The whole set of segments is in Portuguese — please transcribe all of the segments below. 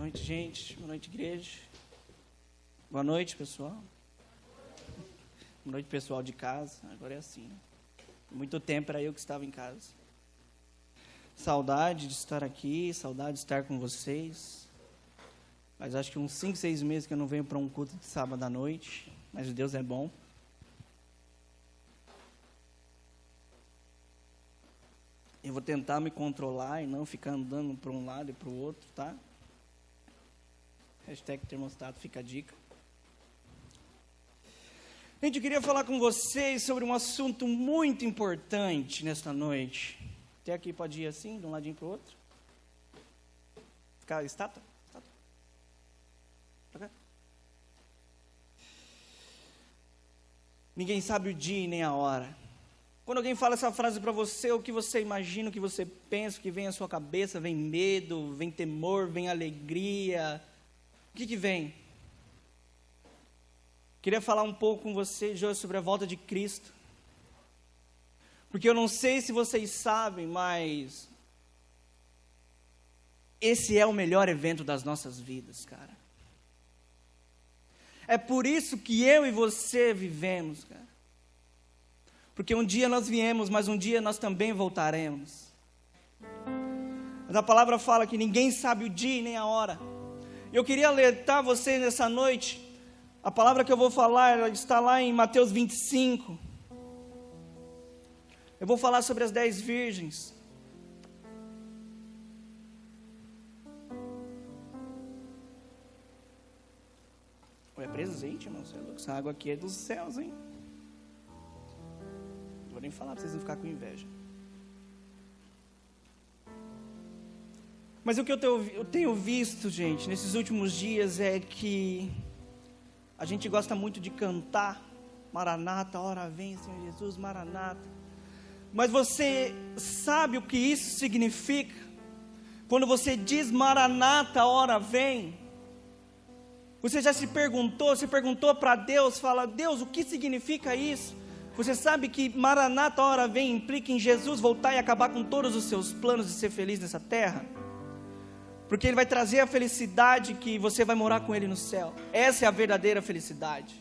noite, gente. Boa noite, igreja. Boa noite, pessoal. Boa noite, pessoal de casa. Agora é assim. Muito tempo era eu que estava em casa. Saudade de estar aqui, saudade de estar com vocês. Mas acho que uns 5, 6 meses que eu não venho para um culto de sábado à noite. Mas Deus é bom. Eu vou tentar me controlar e não ficar andando para um lado e para o outro, tá? Hashtag termostato, fica a dica. Gente, eu queria falar com vocês sobre um assunto muito importante nesta noite. Até aqui pode ir assim, de um ladinho para o outro. Ficar estátua? estátua. Ninguém sabe o dia e nem a hora. Quando alguém fala essa frase para você, o que você imagina, o que você pensa, o que vem à sua cabeça, vem medo, vem temor, vem alegria. O que, que vem? Queria falar um pouco com você, hoje sobre a volta de Cristo. Porque eu não sei se vocês sabem, mas esse é o melhor evento das nossas vidas, cara. É por isso que eu e você vivemos, cara. Porque um dia nós viemos, mas um dia nós também voltaremos. Mas a palavra fala que ninguém sabe o dia nem a hora. Eu queria alertar vocês nessa noite. A palavra que eu vou falar está lá em Mateus 25. Eu vou falar sobre as dez virgens. É presente, irmão. Essa água aqui é dos céus, hein? vou nem falar para vocês não ficar com inveja. Mas o que eu tenho, visto, gente, nesses últimos dias é que a gente gosta muito de cantar Maranata, hora vem, Senhor Jesus, Maranata. Mas você sabe o que isso significa? Quando você diz Maranata, hora vem. Você já se perguntou, se perguntou para Deus, fala: Deus, o que significa isso? Você sabe que Maranata, hora vem, implica em Jesus voltar e acabar com todos os seus planos de ser feliz nessa terra? Porque Ele vai trazer a felicidade que você vai morar com Ele no céu. Essa é a verdadeira felicidade.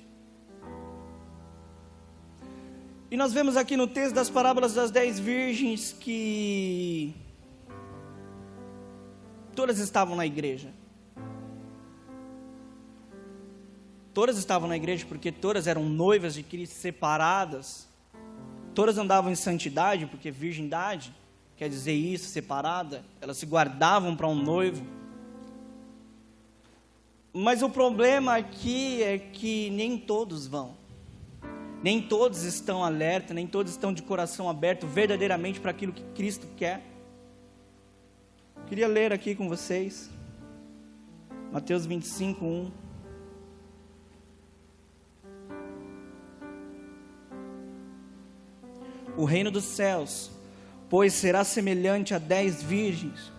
E nós vemos aqui no texto das parábolas das dez virgens que todas estavam na igreja. Todas estavam na igreja porque todas eram noivas de Cristo, separadas. Todas andavam em santidade, porque virgindade quer dizer isso, separada. Elas se guardavam para um noivo. Mas o problema aqui é que nem todos vão. Nem todos estão alerta, nem todos estão de coração aberto verdadeiramente para aquilo que Cristo quer. Queria ler aqui com vocês. Mateus 25, 1. O reino dos céus, pois será semelhante a dez virgens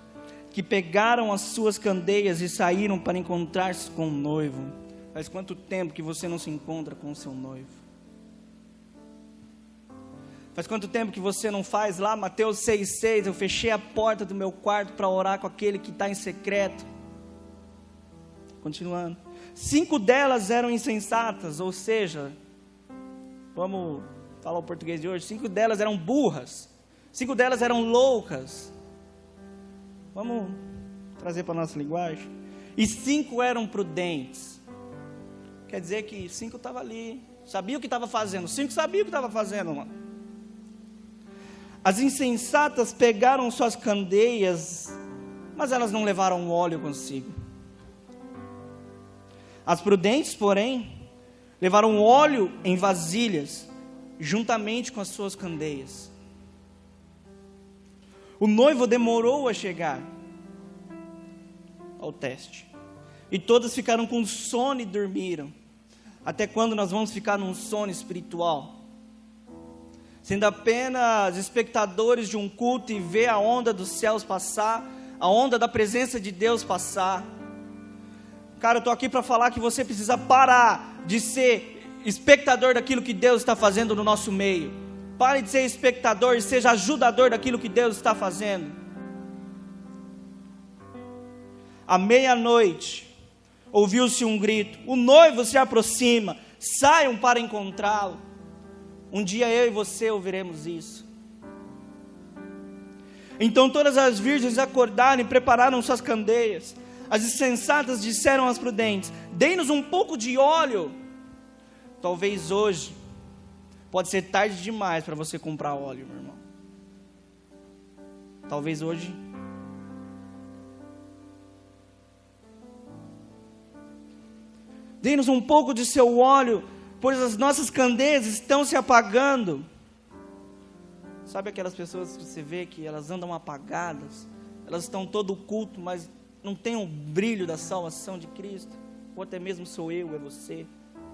que pegaram as suas candeias e saíram para encontrar-se com o noivo. Faz quanto tempo que você não se encontra com o seu noivo? Faz quanto tempo que você não faz lá, Mateus 6,6? Eu fechei a porta do meu quarto para orar com aquele que está em secreto. Continuando. Cinco delas eram insensatas, ou seja, vamos falar o português de hoje, cinco delas eram burras, cinco delas eram loucas. Vamos trazer para a nossa linguagem? E cinco eram prudentes. Quer dizer que cinco estavam ali, sabia o que estava fazendo, cinco sabia o que estava fazendo, mano. As insensatas pegaram suas candeias, mas elas não levaram óleo consigo. As prudentes, porém, levaram óleo em vasilhas juntamente com as suas candeias. O noivo demorou a chegar ao teste. E todas ficaram com sono e dormiram. Até quando nós vamos ficar num sono espiritual? Sendo apenas espectadores de um culto e ver a onda dos céus passar, a onda da presença de Deus passar. Cara, eu estou aqui para falar que você precisa parar de ser espectador daquilo que Deus está fazendo no nosso meio. Pare de ser espectador e seja ajudador daquilo que Deus está fazendo. À meia-noite, ouviu-se um grito: O noivo se aproxima, saiam para encontrá-lo. Um dia eu e você ouviremos isso. Então todas as virgens acordaram e prepararam suas candeias. As insensatas disseram às prudentes: Dei-nos um pouco de óleo. Talvez hoje, pode ser tarde demais para você comprar óleo, meu irmão. Talvez hoje. Dê-nos um pouco de seu óleo, pois as nossas candeias estão se apagando. Sabe aquelas pessoas que você vê que elas andam apagadas, elas estão todo culto, mas não tem o brilho da salvação de Cristo? Ou até mesmo sou eu, é você.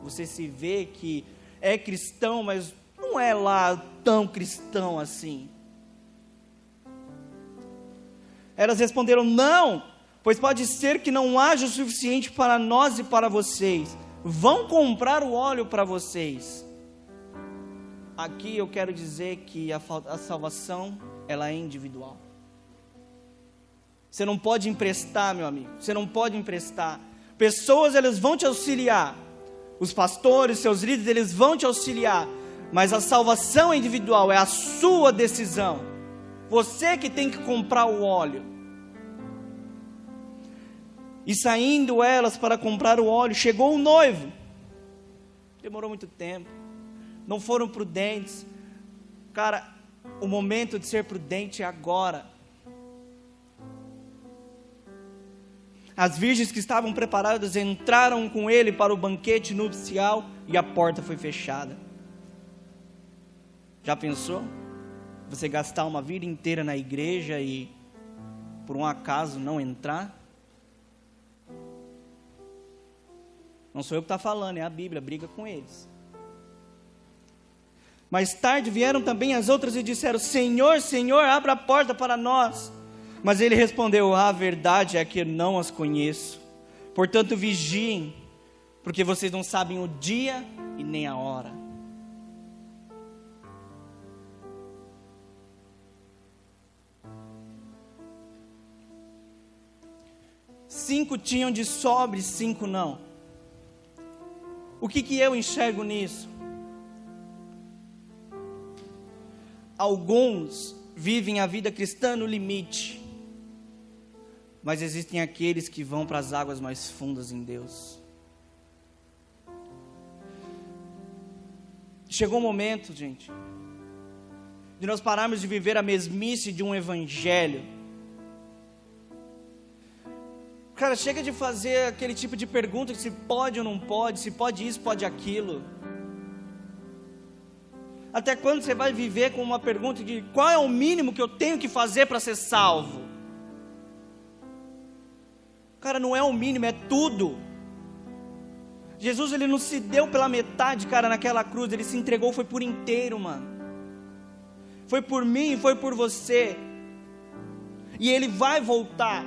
Você se vê que é cristão, mas não é lá tão cristão assim. Elas responderam: Não, pois pode ser que não haja o suficiente para nós e para vocês. Vão comprar o óleo para vocês. Aqui eu quero dizer que a, a salvação, ela é individual. Você não pode emprestar, meu amigo. Você não pode emprestar. Pessoas, elas vão te auxiliar. Os pastores, seus líderes, eles vão te auxiliar. Mas a salvação individual, é a sua decisão. Você que tem que comprar o óleo. E saindo elas para comprar o óleo, chegou o noivo. Demorou muito tempo não foram prudentes. Cara, o momento de ser prudente é agora. As virgens que estavam preparadas entraram com ele para o banquete nupcial e a porta foi fechada. Já pensou? Você gastar uma vida inteira na igreja e por um acaso não entrar? Não sou eu que está falando, é a Bíblia, briga com eles. Mais tarde vieram também as outras e disseram: Senhor, Senhor, abra a porta para nós. Mas ele respondeu: A verdade é que não as conheço. Portanto, vigiem, porque vocês não sabem o dia e nem a hora. Cinco tinham de sobre, cinco não. O que, que eu enxergo nisso? Alguns vivem a vida cristã no limite, mas existem aqueles que vão para as águas mais fundas em Deus. Chegou o momento, gente, de nós pararmos de viver a mesmice de um evangelho. Cara, chega de fazer aquele tipo de pergunta se pode ou não pode, se pode isso, pode aquilo. Até quando você vai viver com uma pergunta de qual é o mínimo que eu tenho que fazer para ser salvo? Cara, não é o mínimo, é tudo. Jesus ele não se deu pela metade, cara, naquela cruz, ele se entregou foi por inteiro, mano. Foi por mim, foi por você. E ele vai voltar.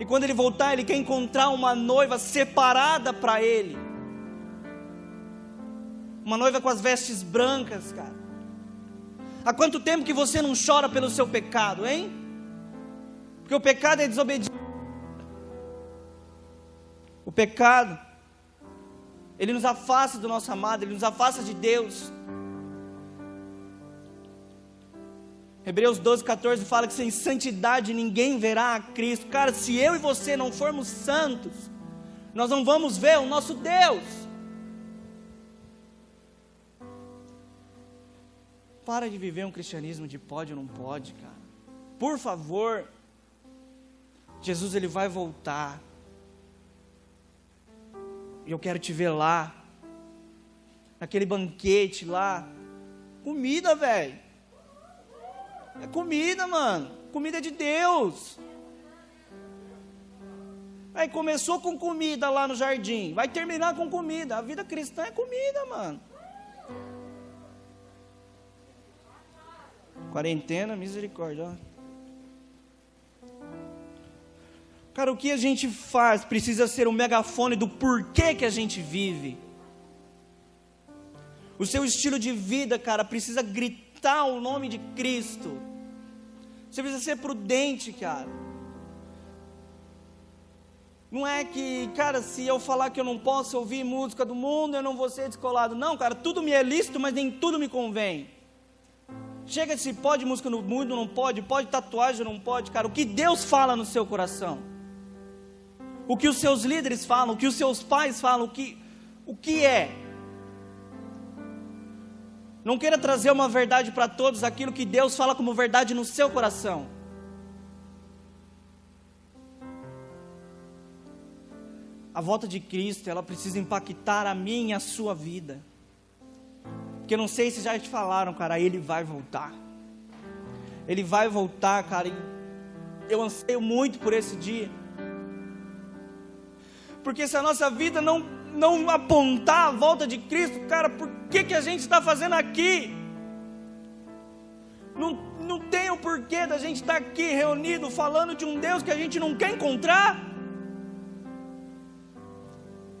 E quando ele voltar, ele quer encontrar uma noiva separada para ele. Uma noiva com as vestes brancas, cara. Há quanto tempo que você não chora pelo seu pecado, hein? Porque o pecado é desobediência. O pecado, ele nos afasta do nosso amado, ele nos afasta de Deus. Hebreus 12, 14 fala que sem santidade ninguém verá a Cristo. Cara, se eu e você não formos santos, nós não vamos ver o nosso Deus. para de viver um cristianismo de pode ou não pode, cara. Por favor. Jesus ele vai voltar. Eu quero te ver lá. Naquele banquete lá. Comida, velho. É comida, mano. Comida de Deus. Aí começou com comida lá no jardim, vai terminar com comida. A vida cristã é comida, mano. Quarentena, misericórdia. Cara, o que a gente faz precisa ser o um megafone do porquê que a gente vive. O seu estilo de vida, cara, precisa gritar o nome de Cristo. Você precisa ser prudente, cara. Não é que, cara, se eu falar que eu não posso ouvir música do mundo, eu não vou ser descolado. Não, cara, tudo me é lícito, mas nem tudo me convém. Chega se pode música no mundo, não pode, pode tatuagem, não pode, cara. O que Deus fala no seu coração? O que os seus líderes falam, o que os seus pais falam, o que, o que é? Não queira trazer uma verdade para todos, aquilo que Deus fala como verdade no seu coração. A volta de Cristo, ela precisa impactar a minha e a sua vida. Porque não sei se já te falaram, cara, ele vai voltar. Ele vai voltar, cara, eu anseio muito por esse dia. Porque se a nossa vida não, não apontar a volta de Cristo, cara, por que, que a gente está fazendo aqui? Não, não tem o porquê da gente estar tá aqui reunido falando de um Deus que a gente não quer encontrar.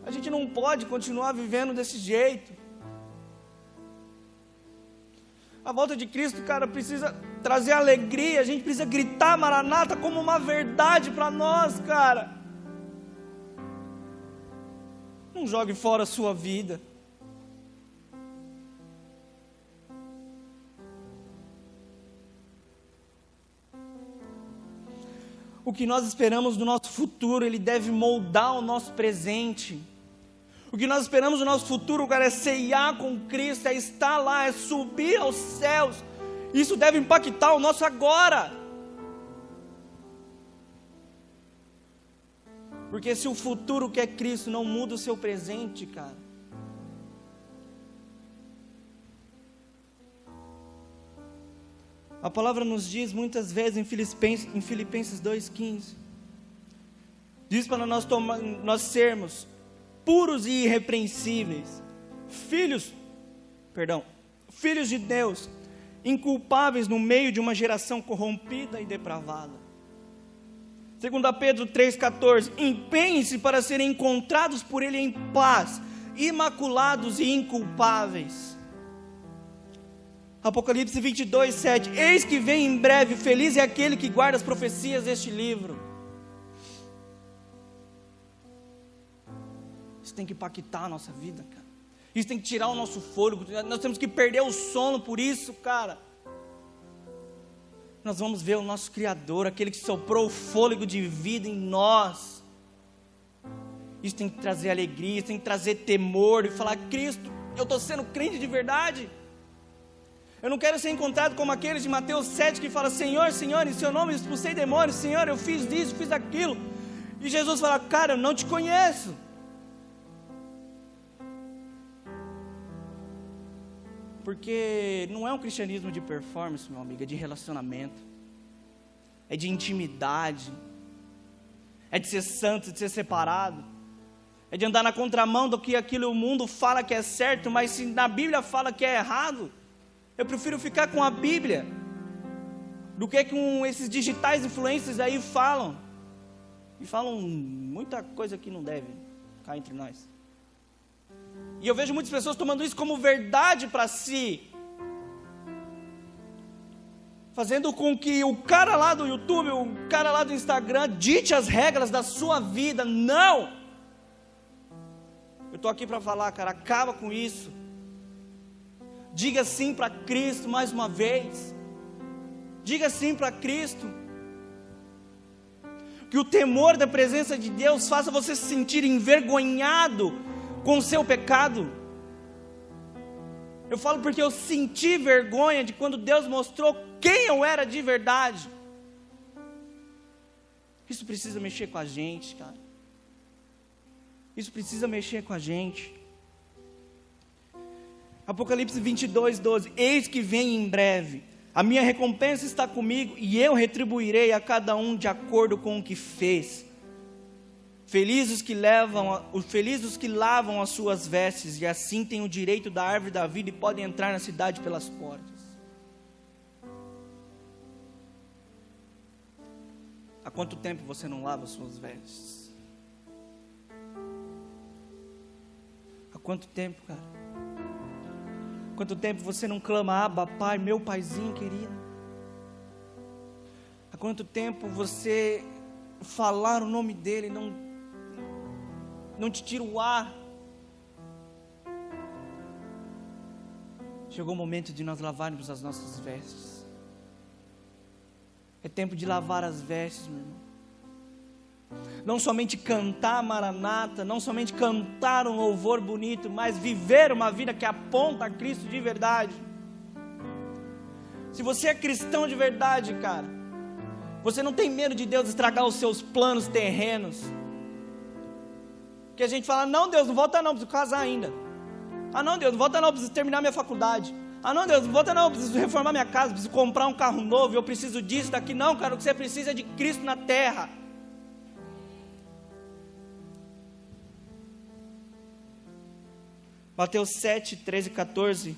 A gente não pode continuar vivendo desse jeito. A volta de Cristo, cara, precisa trazer alegria, a gente precisa gritar Maranata como uma verdade para nós, cara. Não jogue fora a sua vida. O que nós esperamos do nosso futuro, ele deve moldar o nosso presente. O que nós esperamos no nosso futuro, cara, é ceiar com Cristo, é estar lá, é subir aos céus. Isso deve impactar o nosso agora. Porque se o futuro que é Cristo não muda o seu presente, cara. A palavra nos diz muitas vezes em Filipenses, em Filipenses 2,15: diz para nós, tomar, nós sermos puros e irrepreensíveis, filhos, perdão, filhos de Deus, inculpáveis no meio de uma geração corrompida e depravada. Segundo Pedro 3,14, empenhem-se para serem encontrados por Ele em paz, imaculados e inculpáveis. Apocalipse 22, 7, eis que vem em breve, feliz é aquele que guarda as profecias deste livro. Isso tem que impactar a nossa vida, cara. Isso tem que tirar o nosso fôlego. Nós temos que perder o sono por isso, cara. Nós vamos ver o nosso Criador, aquele que soprou o fôlego de vida em nós. Isso tem que trazer alegria, isso tem que trazer temor e falar: Cristo, eu estou sendo crente de verdade. Eu não quero ser encontrado como aqueles de Mateus 7 que fala: Senhor, Senhor, em seu nome eu expulsei demônios, Senhor, eu fiz isso, fiz aquilo. E Jesus fala: Cara, eu não te conheço. Porque não é um cristianismo de performance, meu amigo, é de relacionamento, é de intimidade, é de ser santo, de ser separado, é de andar na contramão do que aquilo o mundo fala que é certo, mas se na Bíblia fala que é errado, eu prefiro ficar com a Bíblia do que com esses digitais influências aí falam. E falam muita coisa que não deve cá entre nós. E eu vejo muitas pessoas tomando isso como verdade para si. Fazendo com que o cara lá do YouTube, o cara lá do Instagram, dite as regras da sua vida. Não! Eu estou aqui para falar, cara, acaba com isso. Diga sim para Cristo mais uma vez. Diga sim para Cristo. Que o temor da presença de Deus faça você se sentir envergonhado com o seu pecado. Eu falo porque eu senti vergonha de quando Deus mostrou quem eu era de verdade. Isso precisa mexer com a gente, cara. Isso precisa mexer com a gente. Apocalipse 22, 12: Eis que vem em breve, a minha recompensa está comigo, e eu retribuirei a cada um de acordo com o que fez. Felizes que levam, os felizes que lavam as suas vestes e assim têm o direito da árvore da vida e podem entrar na cidade pelas portas. Há quanto tempo você não lava as suas vestes? Há quanto tempo, cara? Há quanto tempo você não clama, Abba, Pai, meu paizinho querido? Há quanto tempo você falar o nome dele não não te tira o ar. Chegou o momento de nós lavarmos as nossas vestes. É tempo de lavar as vestes, meu irmão. Não somente cantar Maranata, não somente cantar um louvor bonito, mas viver uma vida que aponta a Cristo de verdade. Se você é cristão de verdade, cara, você não tem medo de Deus estragar os seus planos terrenos. Que a gente fala: não, Deus, não volta não, preciso casar ainda. Ah, não, Deus, não volta não, preciso terminar minha faculdade. Ah, não, Deus, não volta não, preciso reformar minha casa, preciso comprar um carro novo, eu preciso disso, daqui. Não, cara, o que você precisa é de Cristo na terra. Mateus 7, 13 e 14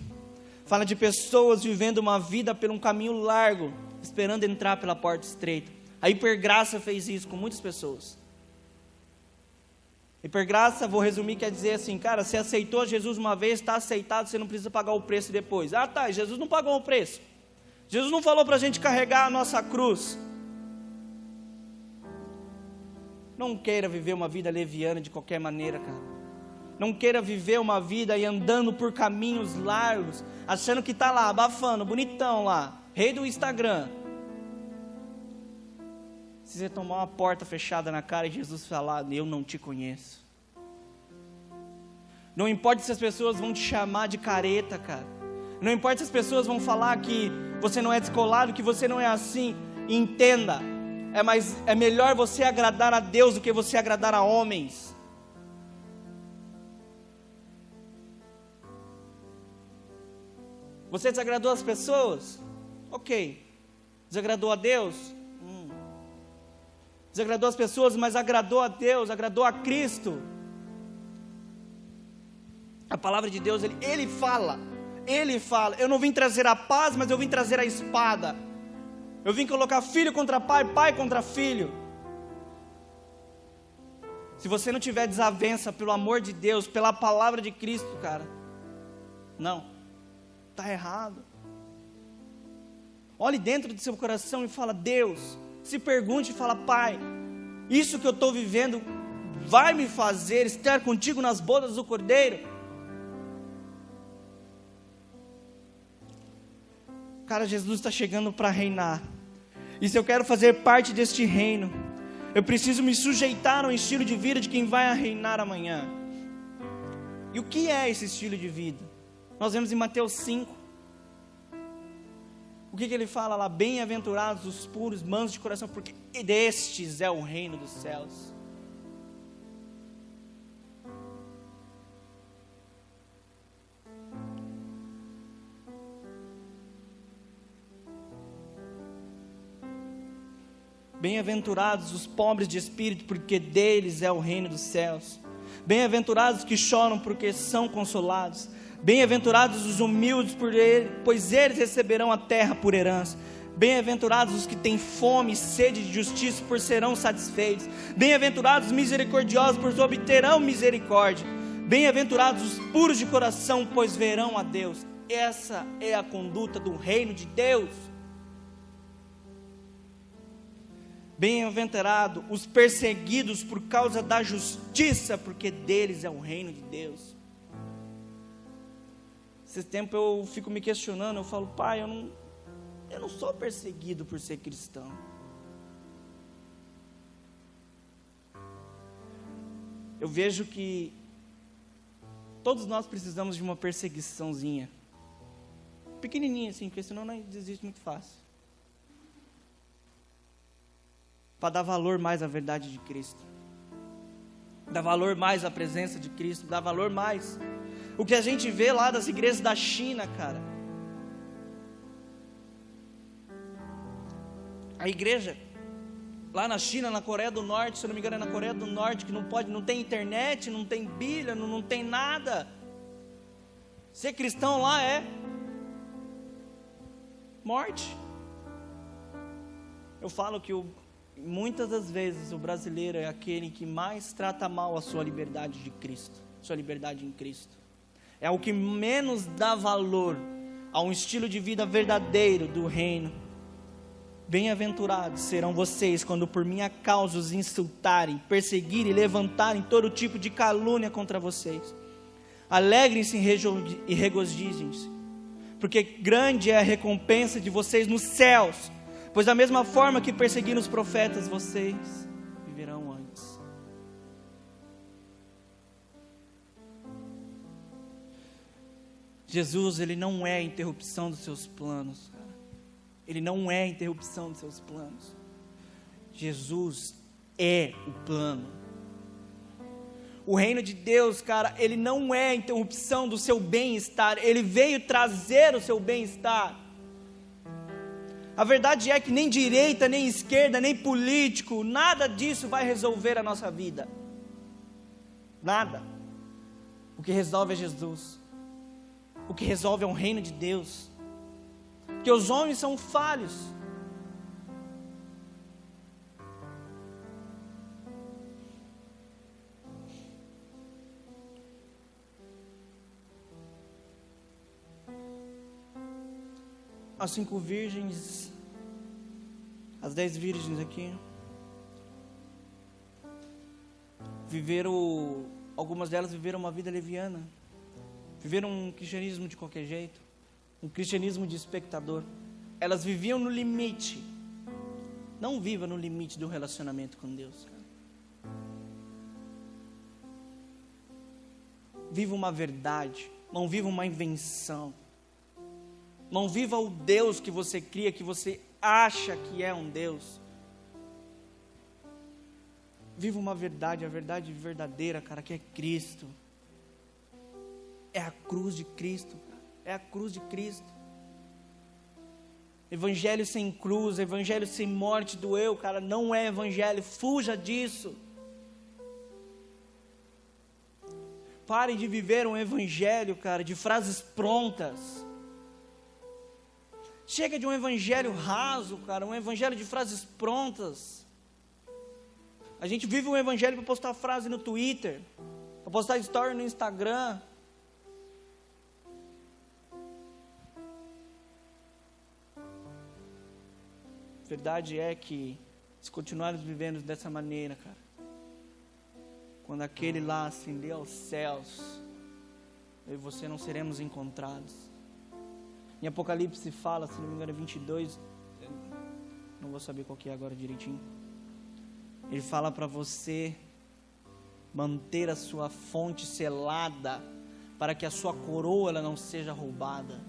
fala de pessoas vivendo uma vida por um caminho largo, esperando entrar pela porta estreita. A hipergraça fez isso com muitas pessoas. Hipergraça, vou resumir, quer dizer assim, cara, você aceitou Jesus uma vez, está aceitado, você não precisa pagar o preço depois. Ah, tá, Jesus não pagou o preço. Jesus não falou para a gente carregar a nossa cruz. Não queira viver uma vida leviana de qualquer maneira, cara. Não queira viver uma vida e andando por caminhos largos, achando que está lá, abafando, bonitão lá, rei do Instagram. Se você tomar uma porta fechada na cara e Jesus falar, eu não te conheço. Não importa se as pessoas vão te chamar de careta, cara. Não importa se as pessoas vão falar que você não é descolado, que você não é assim. Entenda, é, mais, é melhor você agradar a Deus do que você agradar a homens. Você desagradou as pessoas? Ok. Desagradou a Deus? Desagradou as pessoas, mas agradou a Deus, agradou a Cristo. A palavra de Deus, ele, ele fala, ele fala: Eu não vim trazer a paz, mas eu vim trazer a espada. Eu vim colocar filho contra pai, pai contra filho. Se você não tiver desavença pelo amor de Deus, pela palavra de Cristo, cara, não, está errado. Olhe dentro do seu coração e fala: Deus, se pergunte e fala: Pai, isso que eu estou vivendo vai me fazer estar contigo nas bodas do Cordeiro? Cara, Jesus está chegando para reinar. E se eu quero fazer parte deste reino, eu preciso me sujeitar ao estilo de vida de quem vai reinar amanhã. E o que é esse estilo de vida? Nós vemos em Mateus 5, o que, que ele fala lá? Bem-aventurados os puros, mansos de coração, porque destes é o reino dos céus. Bem-aventurados os pobres de espírito, porque deles é o reino dos céus. Bem-aventurados os que choram, porque são consolados. Bem-aventurados os humildes, pois eles receberão a terra por herança. Bem-aventurados os que têm fome e sede de justiça, por serão satisfeitos. Bem-aventurados os misericordiosos, pois obterão misericórdia. Bem-aventurados os puros de coração, pois verão a Deus. Essa é a conduta do reino de Deus. Bem-aventurado os perseguidos por causa da justiça, porque deles é o reino de Deus. Esse tempo eu fico me questionando, eu falo, pai, eu não, eu não sou perseguido por ser cristão. Eu vejo que todos nós precisamos de uma perseguiçãozinha. Pequenininha assim, porque senão não desiste muito fácil. Para dar valor mais à verdade de Cristo. Dar valor mais à presença de Cristo, dar valor mais o que a gente vê lá das igrejas da China, cara. A igreja lá na China, na Coreia do Norte, se não me engano é na Coreia do Norte, que não pode, não tem internet, não tem Bíblia, não, não tem nada. Ser cristão lá é morte. Eu falo que o, muitas das vezes o brasileiro é aquele que mais trata mal a sua liberdade de Cristo, sua liberdade em Cristo é o que menos dá valor a um estilo de vida verdadeiro do reino. Bem-aventurados serão vocês quando por minha causa os insultarem, perseguirem e levantarem todo tipo de calúnia contra vocês. Alegrem-se e regozijem-se, porque grande é a recompensa de vocês nos céus, pois da mesma forma que perseguiram os profetas, vocês viverão Jesus, ele não é interrupção dos seus planos. Ele não é interrupção dos seus planos. Jesus é o plano. O reino de Deus, cara, ele não é interrupção do seu bem-estar, ele veio trazer o seu bem-estar. A verdade é que nem direita, nem esquerda, nem político, nada disso vai resolver a nossa vida. Nada. O que resolve é Jesus. O que resolve é o reino de Deus. Porque os homens são falhos. As cinco virgens, as dez virgens aqui, viveram, algumas delas viveram uma vida leviana, viveram um cristianismo de qualquer jeito um cristianismo de espectador. Elas viviam no limite. Não viva no limite do relacionamento com Deus. Viva uma verdade, não viva uma invenção. Não viva o Deus que você cria, que você acha que é um Deus. Viva uma verdade, a verdade verdadeira, cara, que é Cristo. É a cruz de Cristo é a cruz de Cristo. Evangelho sem cruz, evangelho sem morte do eu, cara, não é evangelho, fuja disso. Pare de viver um evangelho, cara, de frases prontas. Chega de um evangelho raso, cara, um evangelho de frases prontas. A gente vive um evangelho para postar frase no Twitter, para postar story no Instagram, verdade é que, se continuarmos vivendo dessa maneira, cara, quando aquele lá ascender aos céus, eu e você não seremos encontrados. Em Apocalipse fala, se não me engano, é 22, não vou saber qual que é agora direitinho. Ele fala para você manter a sua fonte selada, para que a sua coroa ela não seja roubada.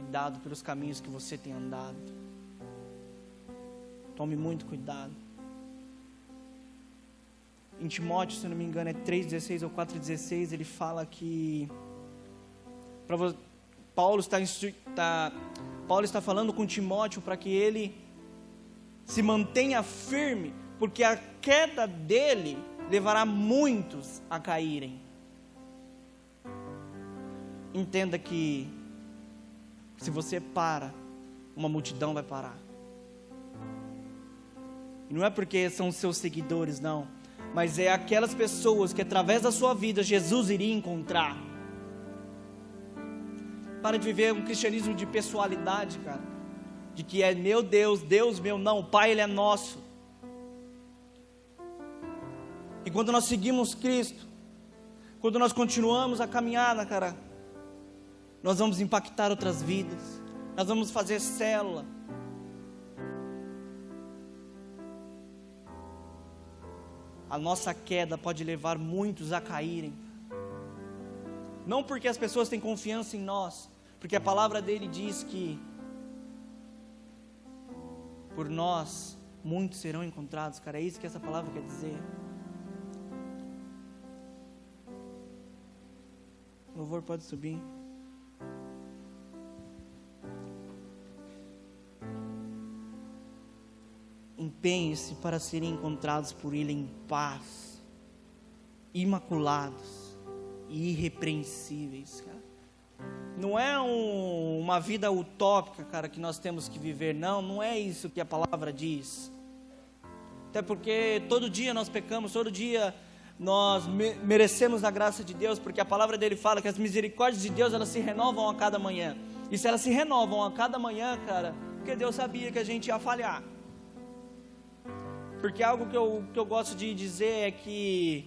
Cuidado pelos caminhos que você tem andado. Tome muito cuidado. Em Timóteo, se não me engano, é 3,16 ou 4,16, ele fala que. Paulo, está, está, Paulo está falando com Timóteo para que ele se mantenha firme, porque a queda dele levará muitos a caírem. Entenda que se você para, uma multidão vai parar. E não é porque são seus seguidores, não. Mas é aquelas pessoas que através da sua vida Jesus iria encontrar. Para de viver um cristianismo de pessoalidade, cara. De que é meu Deus, Deus meu, não. O Pai, Ele é nosso. E quando nós seguimos Cristo, quando nós continuamos a caminhada, cara, nós vamos impactar outras vidas, nós vamos fazer célula. A nossa queda pode levar muitos a caírem. Não porque as pessoas têm confiança em nós, porque a palavra dele diz que por nós muitos serão encontrados, cara. É isso que essa palavra quer dizer. O louvor pode subir. Empenhe-se para serem encontrados por Ele em paz, imaculados e irrepreensíveis, cara. Não é um, uma vida utópica, cara, que nós temos que viver, não, não é isso que a palavra diz. Até porque todo dia nós pecamos, todo dia nós me merecemos a graça de Deus, porque a palavra dele fala que as misericórdias de Deus elas se renovam a cada manhã. E se elas se renovam a cada manhã, cara, porque Deus sabia que a gente ia falhar. Porque algo que eu, que eu gosto de dizer é que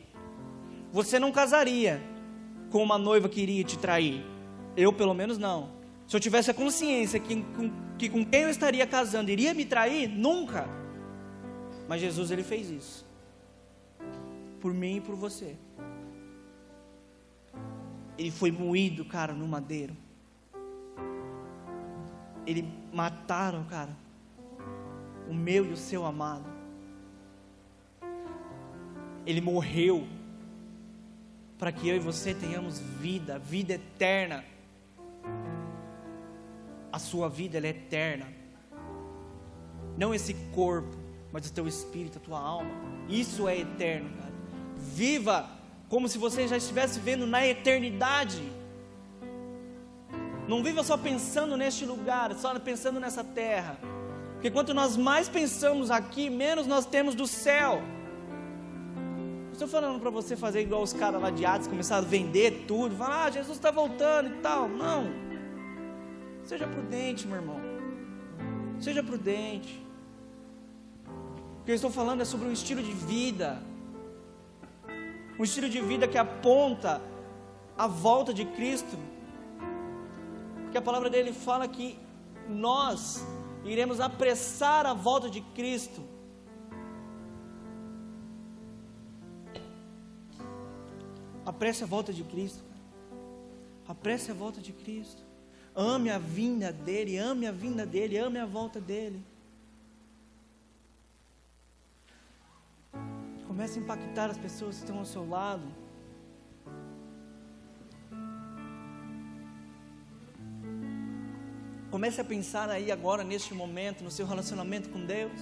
você não casaria com uma noiva que iria te trair. Eu, pelo menos, não. Se eu tivesse a consciência que com, que com quem eu estaria casando iria me trair, nunca. Mas Jesus, ele fez isso por mim e por você. Ele foi moído, cara, no madeiro. Ele mataram, cara, o meu e o seu amado. Ele morreu para que eu e você tenhamos vida, vida eterna. A sua vida é eterna. Não esse corpo, mas o teu espírito, a tua alma. Isso é eterno, cara. Viva como se você já estivesse vendo na eternidade. Não viva só pensando neste lugar, só pensando nessa terra. Porque quanto nós mais pensamos aqui, menos nós temos do céu. Estou falando para você fazer igual os caras lá de Atos, começar a vender tudo, falar, ah, Jesus está voltando e tal. Não. Seja prudente, meu irmão. Seja prudente. O que eu estou falando é sobre um estilo de vida um estilo de vida que aponta a volta de Cristo. Porque a palavra dele fala que nós iremos apressar a volta de Cristo. Apresse a volta de Cristo. Apresse a volta de Cristo. Ame a vinda dele, ame a vinda dele, ame a volta dele. Comece a impactar as pessoas que estão ao seu lado. Comece a pensar aí agora, neste momento, no seu relacionamento com Deus.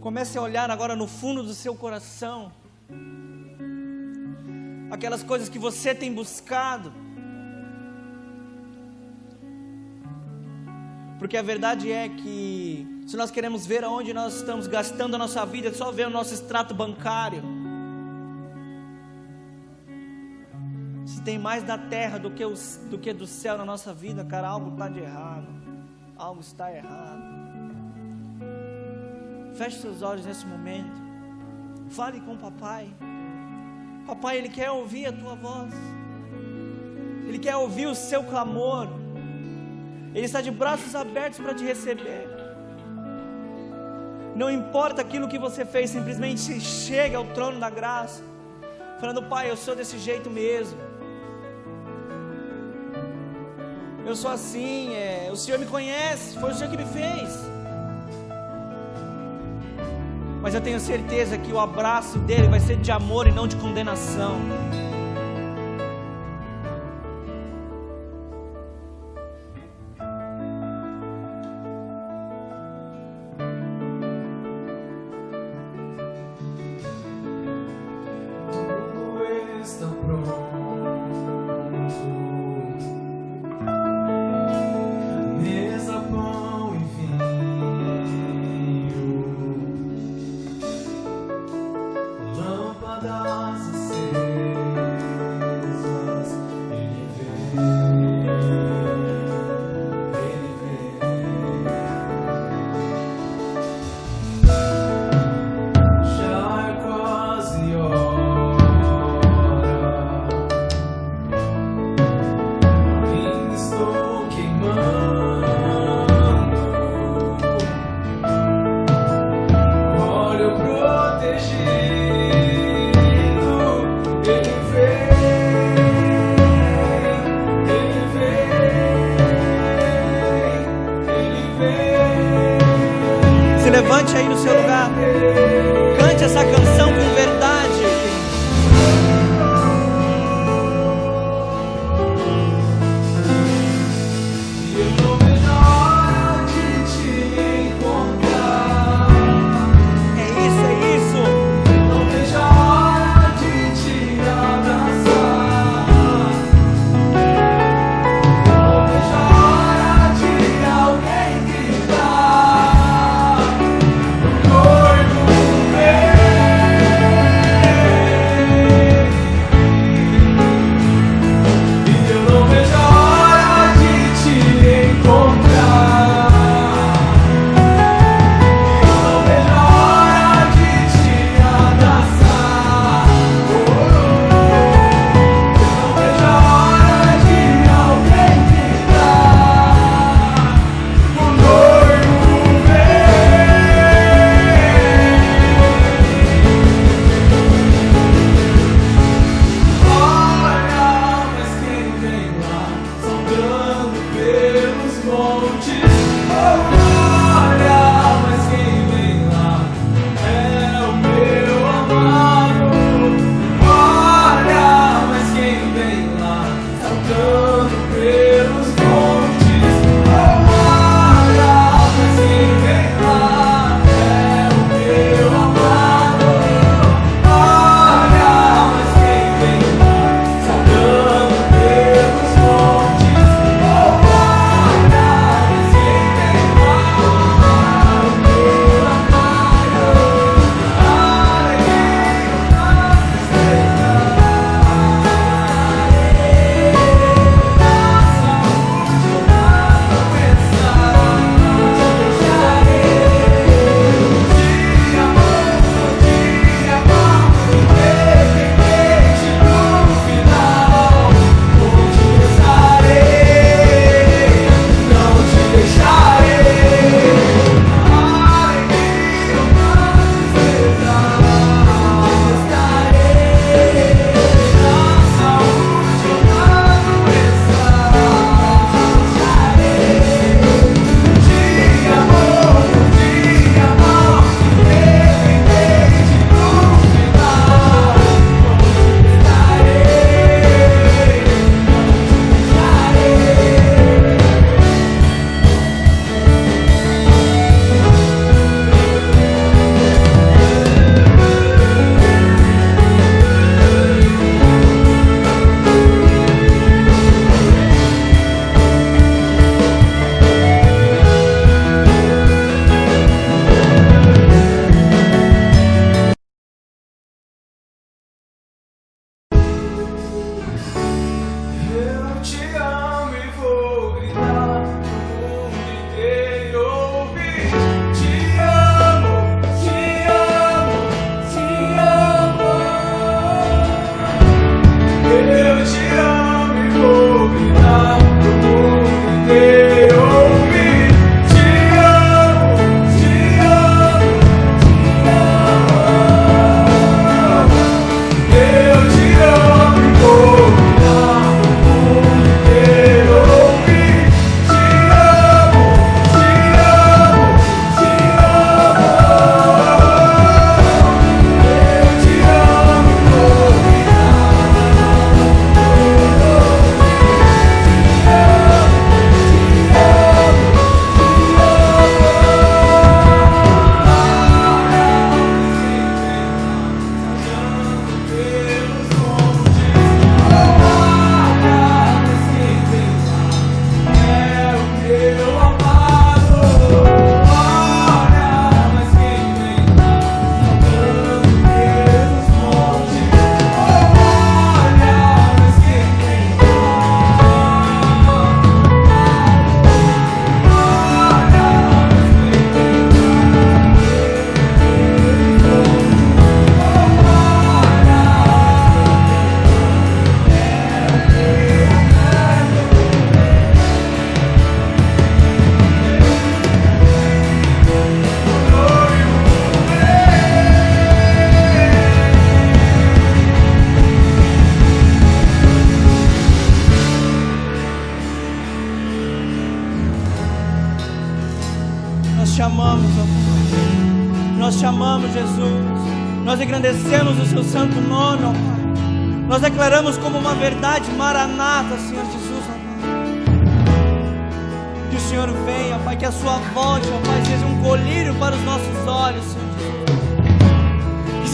Comece a olhar agora no fundo do seu coração. Aquelas coisas que você tem buscado. Porque a verdade é que se nós queremos ver aonde nós estamos gastando a nossa vida, é só ver o nosso extrato bancário. Se tem mais da terra do que, os, do que do céu na nossa vida, cara, algo está de errado. Algo está errado. Feche seus olhos nesse momento. Fale com o papai. Papai, ele quer ouvir a tua voz. Ele quer ouvir o seu clamor. Ele está de braços abertos para te receber. Não importa aquilo que você fez, simplesmente chega ao trono da graça, falando: Pai, eu sou desse jeito mesmo. Eu sou assim, é, o Senhor me conhece, foi o Senhor que me fez. Mas eu tenho certeza que o abraço dele vai ser de amor e não de condenação.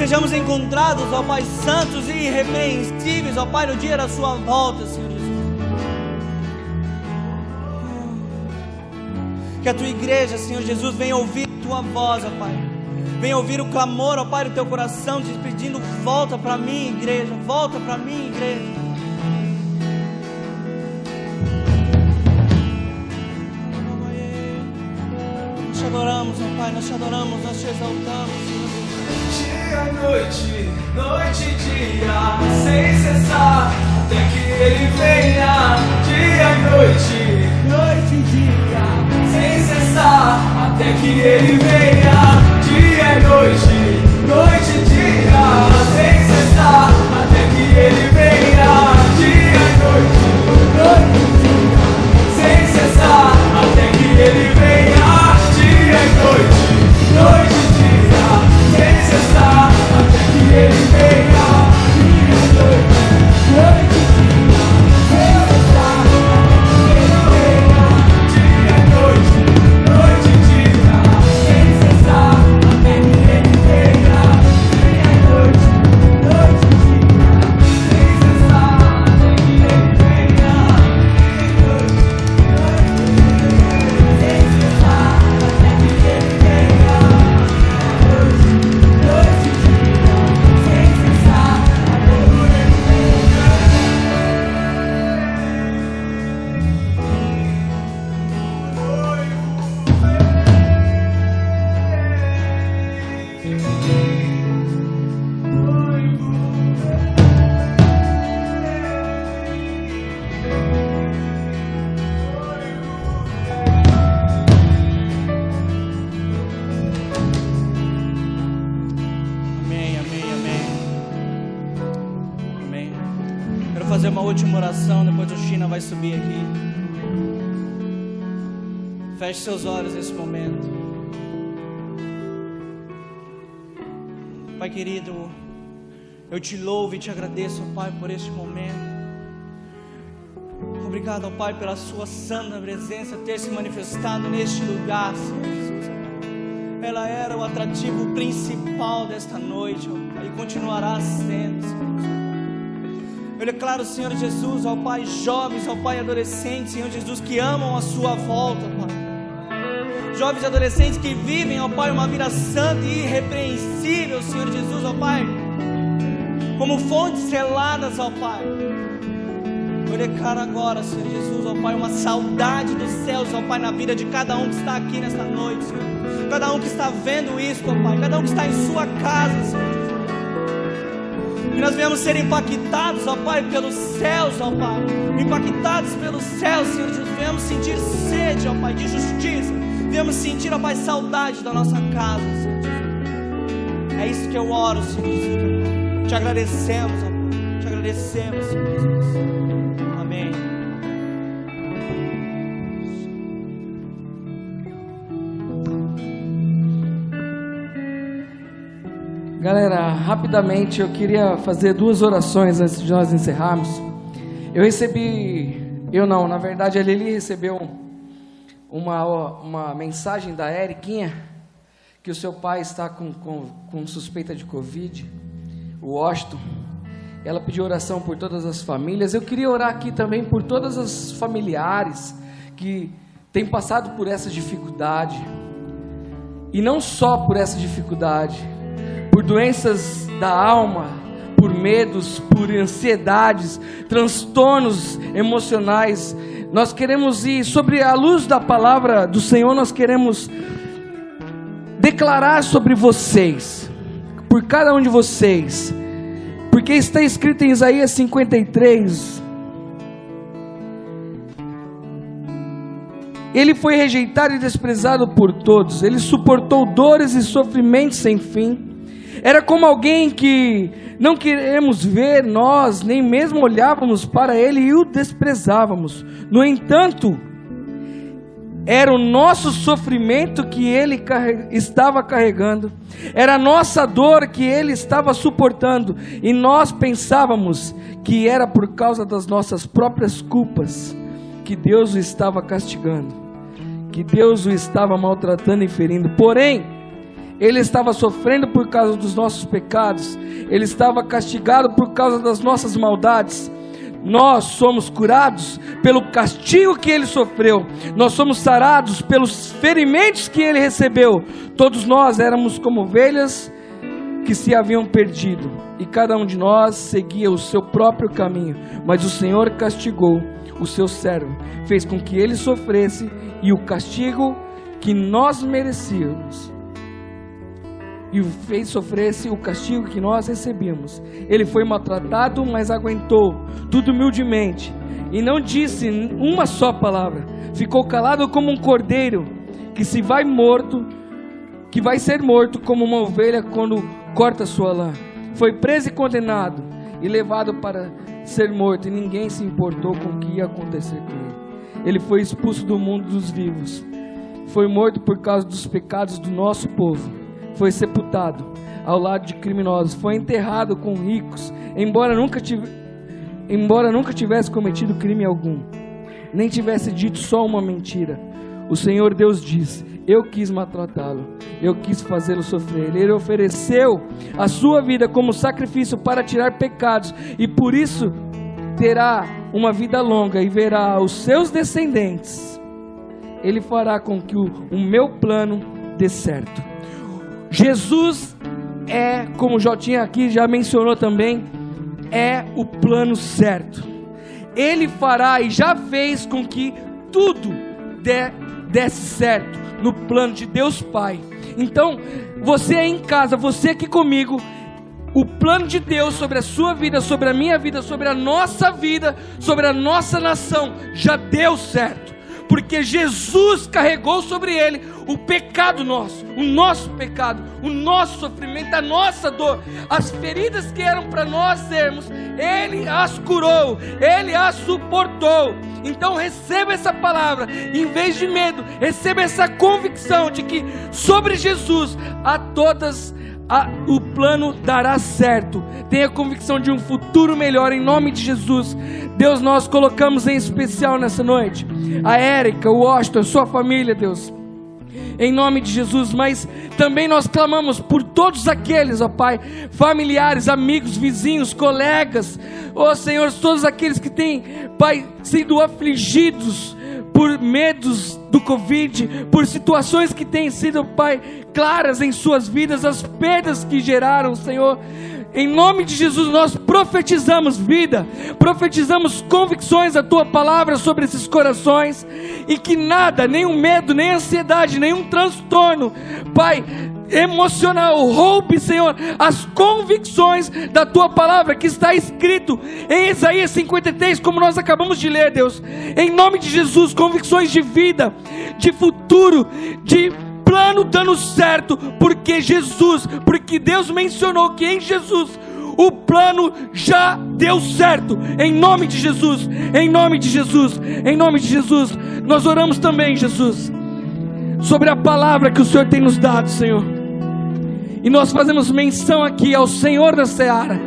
Sejamos encontrados, ó Pai, santos e irrepreensíveis, ó Pai, no dia da sua volta, Senhor Jesus. Que a tua igreja, Senhor Jesus, venha ouvir a tua voz, ó Pai. Venha ouvir o clamor, ó Pai, do teu coração, te pedindo: volta para mim, igreja, volta para mim, igreja. Nós te adoramos, ó Pai, nós te adoramos, nós te exaltamos, noite, noite e dia, sem cessar, até que Ele venha. Dia e noite, noite e dia, sem cessar, até que Ele venha. Dia e noite, noite e dia, sem cessar, até que Ele venha. Última oração, depois o China vai subir aqui. Feche seus olhos nesse momento. Pai querido, eu te louvo e te agradeço, Pai, por este momento. Obrigado, Pai, pela Sua santa presença ter se manifestado neste lugar, Senhor. Ela era o atrativo principal desta noite, Pai, e continuará sendo, Senhor. Eu declaro, Senhor Jesus, ao Pai, jovens, ao Pai, adolescentes, Senhor Jesus, que amam a Sua volta, Pai. Jovens e adolescentes que vivem, ó Pai, uma vida santa e irrepreensível, Senhor Jesus, ó Pai, como fontes seladas, ó Pai. Eu declaro agora, Senhor Jesus, ó Pai, uma saudade dos céus, ó Pai, na vida de cada um que está aqui nesta noite, Senhor. Cada um que está vendo isso, ó Pai, cada um que está em sua casa, Senhor Que nós venhamos ser impactados, ó Pai, pelos céus, ó Pai. Impactados pelos céus, Senhor Jesus. Venhamos sentir sede, ó Pai, de justiça. Venhamos sentir, ó Pai, saudade da nossa casa, Senhor Jesus. É isso que eu oro, Senhor Jesus. Te agradecemos, ó Pai. Te agradecemos, Senhor Jesus. Rapidamente eu queria fazer duas orações antes de nós encerrarmos. Eu recebi, eu não, na verdade a Lili recebeu uma, uma mensagem da Eriquinha que o seu pai está com, com, com suspeita de Covid, o Washington. Ela pediu oração por todas as famílias. Eu queria orar aqui também por todas as familiares que têm passado por essa dificuldade. E não só por essa dificuldade, por doenças da alma, por medos, por ansiedades, transtornos emocionais. Nós queremos ir sobre a luz da palavra do Senhor, nós queremos declarar sobre vocês, por cada um de vocês, porque está escrito em Isaías 53. Ele foi rejeitado e desprezado por todos, ele suportou dores e sofrimentos sem fim. Era como alguém que não queremos ver nós, nem mesmo olhávamos para ele e o desprezávamos. No entanto, era o nosso sofrimento que ele estava carregando, era a nossa dor que ele estava suportando, e nós pensávamos que era por causa das nossas próprias culpas que Deus o estava castigando, que Deus o estava maltratando e ferindo. Porém, ele estava sofrendo por causa dos nossos pecados, ele estava castigado por causa das nossas maldades. Nós somos curados pelo castigo que ele sofreu, nós somos sarados pelos ferimentos que ele recebeu. Todos nós éramos como ovelhas que se haviam perdido, e cada um de nós seguia o seu próprio caminho, mas o Senhor castigou o seu servo, fez com que ele sofresse e o castigo que nós merecíamos e fez sofresse o castigo que nós recebíamos. Ele foi maltratado, mas aguentou tudo humildemente e não disse uma só palavra. Ficou calado como um cordeiro que se vai morto, que vai ser morto como uma ovelha quando corta sua lã. Foi preso e condenado e levado para ser morto e ninguém se importou com o que ia acontecer com ele. Ele foi expulso do mundo dos vivos. Foi morto por causa dos pecados do nosso povo foi sepultado ao lado de criminosos, foi enterrado com ricos, embora nunca, tive, embora nunca tivesse cometido crime algum, nem tivesse dito só uma mentira. O Senhor Deus diz: Eu quis maltratá-lo, eu quis fazê-lo sofrer. Ele ofereceu a sua vida como sacrifício para tirar pecados, e por isso terá uma vida longa e verá os seus descendentes. Ele fará com que o, o meu plano dê certo. Jesus é, como o Jotinha aqui já mencionou também, é o plano certo. Ele fará e já fez com que tudo dê, desse certo no plano de Deus Pai. Então, você aí em casa, você aqui comigo, o plano de Deus sobre a sua vida, sobre a minha vida, sobre a nossa vida, sobre a nossa nação, já deu certo porque Jesus carregou sobre ele o pecado nosso, o nosso pecado, o nosso sofrimento, a nossa dor, as feridas que eram para nós sermos, ele as curou, ele as suportou. Então receba essa palavra, em vez de medo, receba essa convicção de que sobre Jesus há todas a, o plano dará certo. Tenha convicção de um futuro melhor em nome de Jesus. Deus, nós colocamos em especial nessa noite a Érica, o Washington, sua família, Deus. Em nome de Jesus, mas também nós clamamos por todos aqueles, ó Pai, familiares, amigos, vizinhos, colegas, ó Senhor, todos aqueles que têm, Pai, sido afligidos, por medos do Covid, por situações que têm sido, Pai, claras em suas vidas, as perdas que geraram, Senhor. Em nome de Jesus, nós profetizamos vida, profetizamos convicções da tua palavra sobre esses corações, e que nada, nenhum medo, nem ansiedade, nenhum transtorno, Pai, emocional, roube, Senhor, as convicções da tua palavra que está escrito em Isaías 53, como nós acabamos de ler, Deus. Em nome de Jesus, convicções de vida, de futuro, de plano dando certo, porque Jesus, porque Deus mencionou que em Jesus o plano já deu certo. Em nome de Jesus, em nome de Jesus, em nome de Jesus, nós oramos também, Jesus, sobre a palavra que o Senhor tem nos dado, Senhor. E nós fazemos menção aqui ao Senhor da seara.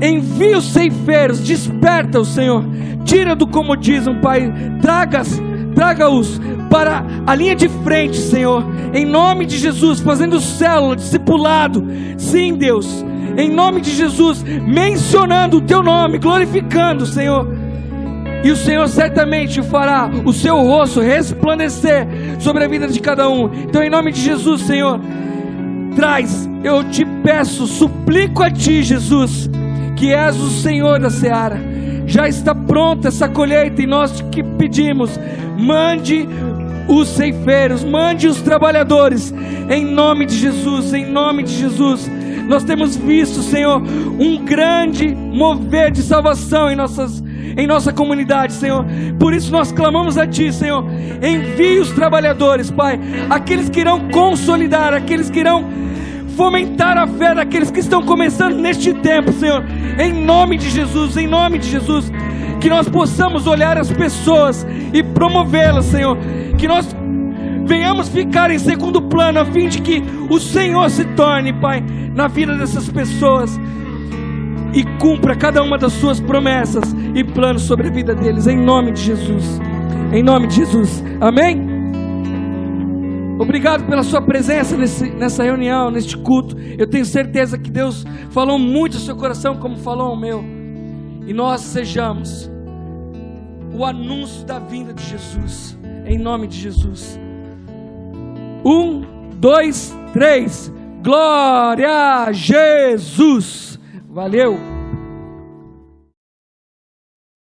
Envia os ceifeiros, desperta o Senhor, tira do comodismo, Pai, traga-os traga para a linha de frente, Senhor, em nome de Jesus, fazendo célula, discipulado, sim, Deus, em nome de Jesus, mencionando o Teu nome, glorificando, Senhor, e o Senhor certamente fará o Seu rosto resplandecer sobre a vida de cada um. Então, em nome de Jesus, Senhor, traz, eu te peço, suplico a ti, Jesus, que és o Senhor da seara. Já está pronta essa colheita e nós que pedimos, mande os ceifeiros, mande os trabalhadores, em nome de Jesus, em nome de Jesus. Nós temos visto, Senhor, um grande mover de salvação em nossas em nossa comunidade, Senhor. Por isso nós clamamos a Ti, Senhor. Envie os trabalhadores, Pai, aqueles que irão consolidar, aqueles que irão fomentar a fé daqueles que estão começando neste tempo, Senhor. Em nome de Jesus, em nome de Jesus que nós possamos olhar as pessoas e promovê-las, Senhor, que nós venhamos ficar em segundo plano, a fim de que o Senhor se torne, Pai, na vida dessas pessoas e cumpra cada uma das suas promessas e planos sobre a vida deles, em nome de Jesus. Em nome de Jesus, amém? Obrigado pela sua presença nesse, nessa reunião, neste culto. Eu tenho certeza que Deus falou muito ao seu coração, como falou ao meu. E nós sejamos o anúncio da vinda de Jesus, em nome de Jesus. Um, dois, três. Glória a Jesus. Valeu.